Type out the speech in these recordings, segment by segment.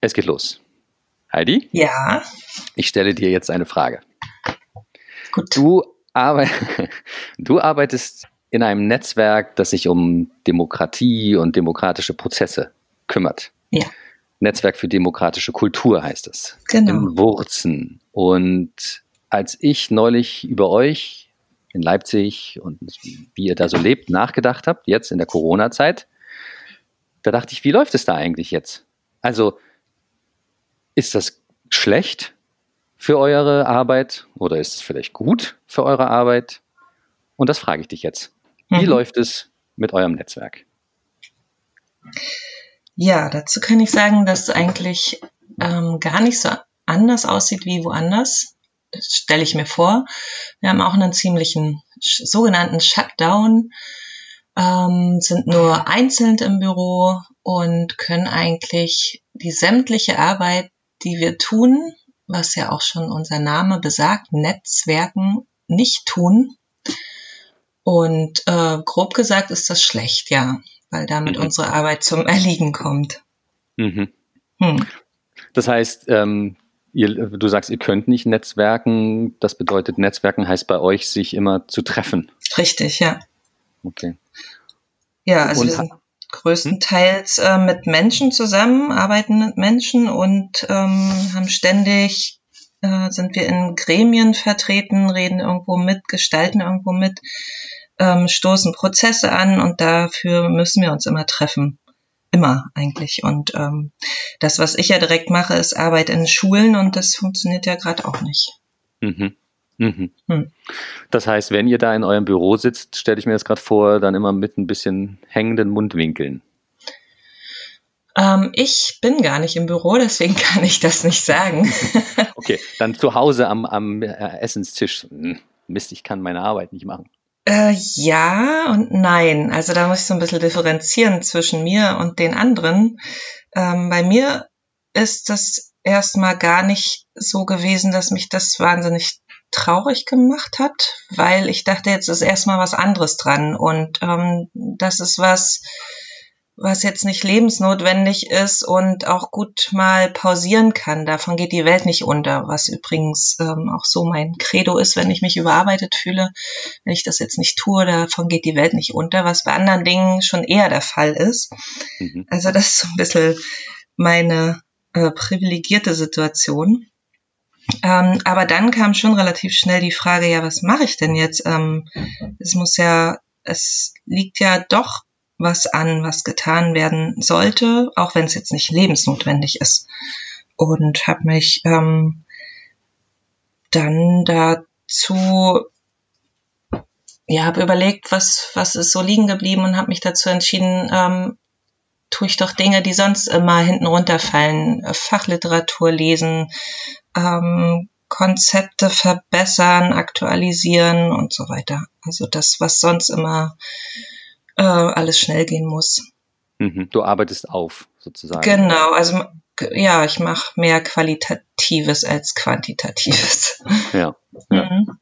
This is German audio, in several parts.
Es geht los. Heidi? Ja. Ich stelle dir jetzt eine Frage. Gut. Du, arbeit du arbeitest in einem Netzwerk, das sich um Demokratie und demokratische Prozesse kümmert. Ja. Netzwerk für demokratische Kultur heißt es. Genau. In Wurzen. Und als ich neulich über euch in Leipzig und wie ihr da so lebt, nachgedacht habt, jetzt in der Corona-Zeit, da dachte ich, wie läuft es da eigentlich jetzt? Also, ist das schlecht für eure Arbeit oder ist es vielleicht gut für eure Arbeit? Und das frage ich dich jetzt. Wie Mhm. läuft es mit eurem Netzwerk? Ja, dazu kann ich sagen, dass es eigentlich ähm, gar nicht so anders aussieht wie woanders. Das stelle ich mir vor. Wir haben auch einen ziemlichen sogenannten Shutdown, ähm, sind nur einzeln im Büro und können eigentlich die sämtliche Arbeit, die wir tun, was ja auch schon unser Name besagt, Netzwerken, nicht tun. Und äh, grob gesagt ist das schlecht, ja, weil damit Mhm. unsere Arbeit zum Erliegen kommt. Mhm. Hm. Das heißt, ähm, ihr, du sagst, ihr könnt nicht netzwerken. Das bedeutet, Netzwerken heißt bei euch, sich immer zu treffen. Richtig, ja. Okay. Ja, also Und wir sind größtenteils äh, mit Menschen zusammen, arbeiten mit Menschen und ähm, haben ständig, äh, sind wir in Gremien vertreten, reden irgendwo mit, gestalten irgendwo mit, ähm, stoßen Prozesse an und dafür müssen wir uns immer treffen. Immer eigentlich. Und ähm, das, was ich ja direkt mache, ist Arbeit in Schulen und das funktioniert ja gerade auch nicht. Mhm. Mhm. Hm. Das heißt, wenn ihr da in eurem Büro sitzt, stelle ich mir das gerade vor, dann immer mit ein bisschen hängenden Mundwinkeln. Ähm, ich bin gar nicht im Büro, deswegen kann ich das nicht sagen. Okay, dann zu Hause am, am äh, Essenstisch. Hm, Mist, ich kann meine Arbeit nicht machen. Äh, ja und nein. Also da muss ich so ein bisschen differenzieren zwischen mir und den anderen. Ähm, bei mir ist das erstmal gar nicht so gewesen, dass mich das wahnsinnig traurig gemacht hat, weil ich dachte, jetzt ist erstmal was anderes dran und ähm, das ist was, was jetzt nicht lebensnotwendig ist und auch gut mal pausieren kann. Davon geht die Welt nicht unter, was übrigens ähm, auch so mein Credo ist, wenn ich mich überarbeitet fühle, wenn ich das jetzt nicht tue, davon geht die Welt nicht unter, was bei anderen Dingen schon eher der Fall ist. Mhm. Also das ist so ein bisschen meine äh, privilegierte Situation. Ähm, aber dann kam schon relativ schnell die Frage, ja, was mache ich denn jetzt? Ähm, es muss ja, es liegt ja doch was an, was getan werden sollte, auch wenn es jetzt nicht lebensnotwendig ist. Und habe mich ähm, dann dazu, ja, habe überlegt, was, was ist so liegen geblieben und habe mich dazu entschieden, ähm, tue ich doch Dinge, die sonst immer hinten runterfallen. Fachliteratur lesen, ähm, Konzepte verbessern, aktualisieren und so weiter. Also das, was sonst immer äh, alles schnell gehen muss. Mhm. Du arbeitest auf, sozusagen. Genau, also ja, ich mache mehr Qualitatives als Quantitatives. Ja. Ja. Mhm.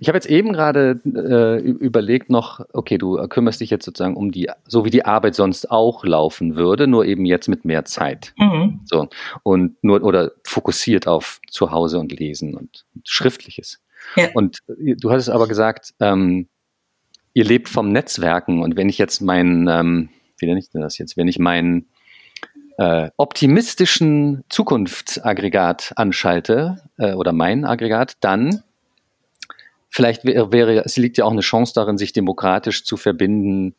Ich habe jetzt eben gerade äh, überlegt noch, okay, du kümmerst dich jetzt sozusagen um die, so wie die Arbeit sonst auch laufen würde, nur eben jetzt mit mehr Zeit. Mhm. So. Und nur oder fokussiert auf Zuhause und Lesen und Schriftliches. Ja. Und äh, du hattest aber gesagt, ähm, ihr lebt vom Netzwerken und wenn ich jetzt meinen, ähm, wie nenne ich denn das jetzt, wenn ich meinen äh, optimistischen Zukunftsaggregat anschalte äh, oder mein Aggregat, dann vielleicht wäre, es liegt ja auch eine Chance darin, sich demokratisch zu verbinden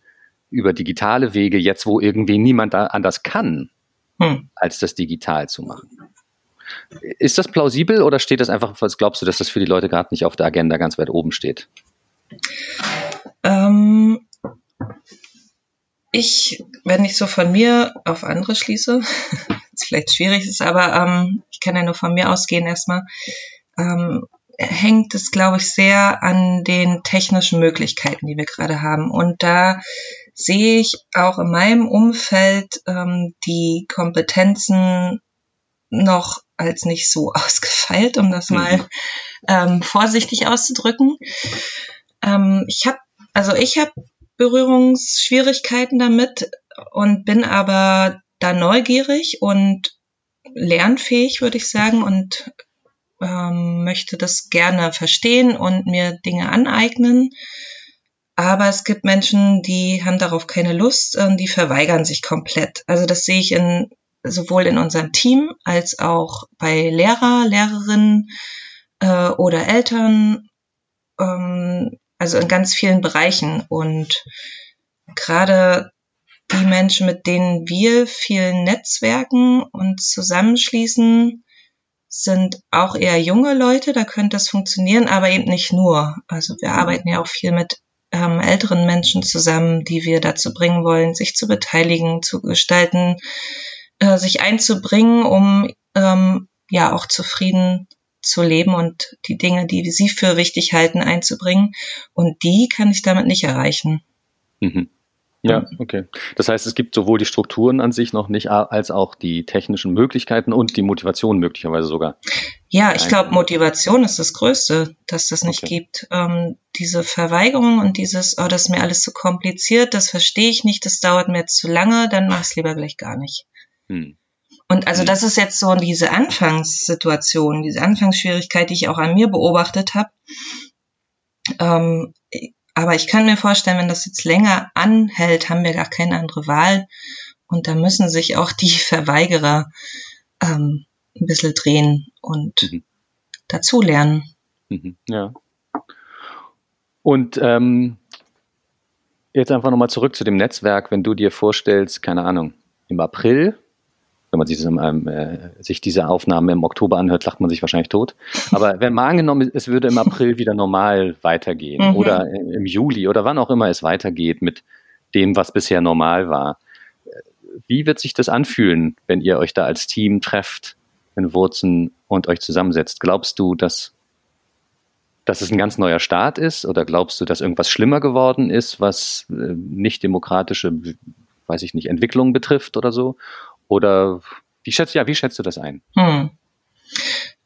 über digitale Wege, jetzt wo irgendwie niemand anders kann, Hm. als das digital zu machen. Ist das plausibel oder steht das einfach, was glaubst du, dass das für die Leute gerade nicht auf der Agenda ganz weit oben steht? Ähm, ich, wenn ich so von mir auf andere schließe, ist vielleicht schwierig ist, aber ähm, ich kann ja nur von mir ausgehen erstmal, ähm, hängt es, glaube ich, sehr an den technischen Möglichkeiten, die wir gerade haben. Und da sehe ich auch in meinem Umfeld ähm, die Kompetenzen noch als nicht so ausgefeilt, um das Mhm. mal ähm, vorsichtig auszudrücken. Ähm, ich habe, also ich habe Berührungsschwierigkeiten damit und bin aber da neugierig und lernfähig, würde ich sagen, und ähm, möchte das gerne verstehen und mir Dinge aneignen. Aber es gibt Menschen, die haben darauf keine Lust und die verweigern sich komplett. Also das sehe ich in, sowohl in unserem Team als auch bei Lehrer, Lehrerinnen äh, oder Eltern, ähm, also in ganz vielen Bereichen. Und gerade die Menschen, mit denen wir viel netzwerken und zusammenschließen, sind auch eher junge Leute, da könnte es funktionieren, aber eben nicht nur. Also wir arbeiten ja auch viel mit ähm, älteren Menschen zusammen, die wir dazu bringen wollen, sich zu beteiligen, zu gestalten, äh, sich einzubringen, um ähm, ja auch zufrieden zu leben und die Dinge, die sie für wichtig halten, einzubringen. Und die kann ich damit nicht erreichen. Mhm. Ja, okay. Das heißt, es gibt sowohl die Strukturen an sich noch nicht, als auch die technischen Möglichkeiten und die Motivation möglicherweise sogar. Ja, ich glaube, Motivation ist das Größte, dass das nicht okay. gibt. Ähm, diese Verweigerung und dieses, oh, das ist mir alles zu kompliziert, das verstehe ich nicht, das dauert mir zu lange, dann mach ich lieber gleich gar nicht. Hm. Und also hm. das ist jetzt so diese Anfangssituation, diese Anfangsschwierigkeit, die ich auch an mir beobachtet habe. Ähm, aber ich kann mir vorstellen, wenn das jetzt länger anhält, haben wir gar keine andere Wahl. Und da müssen sich auch die Verweigerer ähm, ein bisschen drehen und mhm. dazulernen. Mhm. Ja. Und ähm, jetzt einfach nochmal zurück zu dem Netzwerk, wenn du dir vorstellst, keine Ahnung, im April wenn man sich, das, ähm, äh, sich diese Aufnahme im Oktober anhört, lacht man sich wahrscheinlich tot. Aber wenn mal angenommen, es würde im April wieder normal weitergehen mhm. oder im Juli oder wann auch immer es weitergeht mit dem, was bisher normal war, wie wird sich das anfühlen, wenn ihr euch da als Team trefft in Wurzen und euch zusammensetzt? Glaubst du, dass, dass es ein ganz neuer Start ist oder glaubst du, dass irgendwas schlimmer geworden ist, was äh, nicht demokratische, weiß ich nicht, Entwicklungen betrifft oder so? Oder wie schätzt, ja, wie schätzt du das ein? Hm.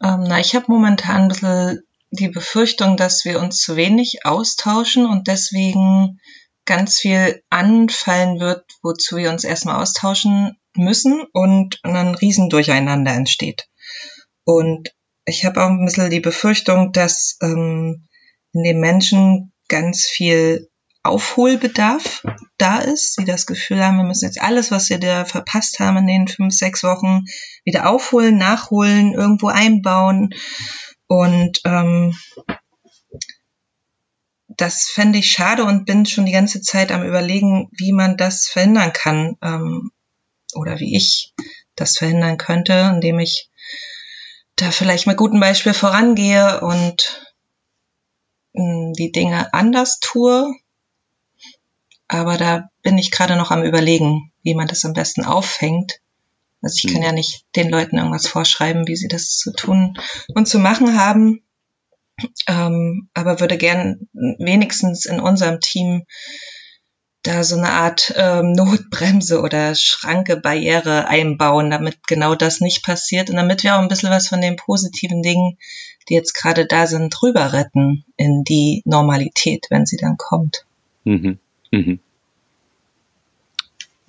Ähm, na, ich habe momentan ein bisschen die Befürchtung, dass wir uns zu wenig austauschen und deswegen ganz viel anfallen wird, wozu wir uns erstmal austauschen müssen und ein Riesendurcheinander entsteht. Und ich habe auch ein bisschen die Befürchtung, dass ähm, in den Menschen ganz viel Aufholbedarf da ist, sie das Gefühl haben, wir müssen jetzt alles, was wir da verpasst haben in den fünf, sechs Wochen, wieder aufholen, nachholen, irgendwo einbauen. Und ähm, das fände ich schade und bin schon die ganze Zeit am Überlegen, wie man das verhindern kann ähm, oder wie ich das verhindern könnte, indem ich da vielleicht mit gutem Beispiel vorangehe und hm, die Dinge anders tue, aber da bin ich gerade noch am Überlegen, wie man das am besten auffängt. Also ich kann mhm. ja nicht den Leuten irgendwas vorschreiben, wie sie das zu tun und zu machen haben. Ähm, aber würde gern wenigstens in unserem Team da so eine Art ähm, Notbremse oder Schranke, Barriere einbauen, damit genau das nicht passiert und damit wir auch ein bisschen was von den positiven Dingen, die jetzt gerade da sind, rüber retten in die Normalität, wenn sie dann kommt. Mhm. Mhm.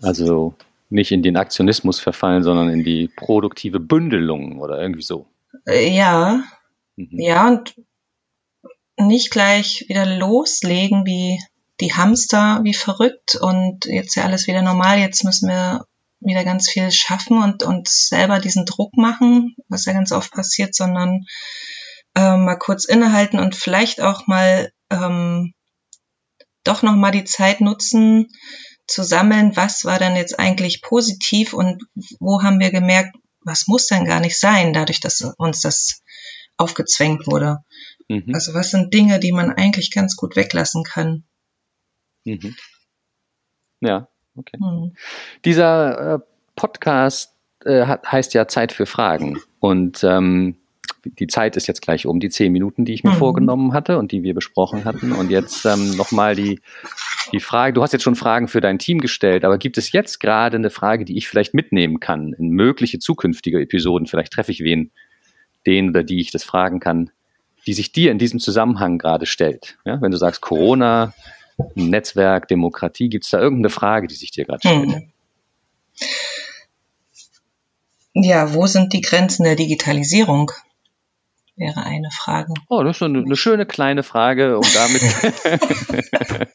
Also nicht in den Aktionismus verfallen, sondern in die produktive Bündelung oder irgendwie so. Äh, ja. Mhm. Ja, und nicht gleich wieder loslegen wie die Hamster, wie verrückt und jetzt ja alles wieder normal, jetzt müssen wir wieder ganz viel schaffen und uns selber diesen Druck machen, was ja ganz oft passiert, sondern äh, mal kurz innehalten und vielleicht auch mal ähm, doch noch mal die Zeit nutzen, zu sammeln, was war dann jetzt eigentlich positiv und wo haben wir gemerkt, was muss denn gar nicht sein, dadurch, dass uns das aufgezwängt wurde. Mhm. Also was sind Dinge, die man eigentlich ganz gut weglassen kann. Mhm. Ja, okay. Mhm. Dieser äh, Podcast äh, hat, heißt ja Zeit für Fragen. Und ähm, die Zeit ist jetzt gleich um, die zehn Minuten, die ich mir mhm. vorgenommen hatte und die wir besprochen hatten. Und jetzt ähm, nochmal die, die Frage, du hast jetzt schon Fragen für dein Team gestellt, aber gibt es jetzt gerade eine Frage, die ich vielleicht mitnehmen kann in mögliche zukünftige Episoden? Vielleicht treffe ich wen, den oder die ich das fragen kann, die sich dir in diesem Zusammenhang gerade stellt. Ja, wenn du sagst Corona, Netzwerk, Demokratie, gibt es da irgendeine Frage, die sich dir gerade stellt? Mhm. ja, wo sind die Grenzen der Digitalisierung? Wäre eine Frage. Oh, das ist eine, eine schöne kleine Frage, um damit,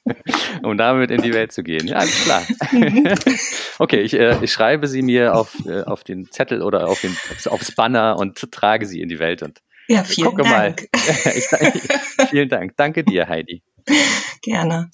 um damit in die Welt zu gehen. Ja, alles klar. okay, ich, äh, ich schreibe sie mir auf, äh, auf den Zettel oder auf den, aufs Banner und trage sie in die Welt und ja, vielen gucke Dank. mal. ich, vielen Dank. Danke dir, Heidi. Gerne.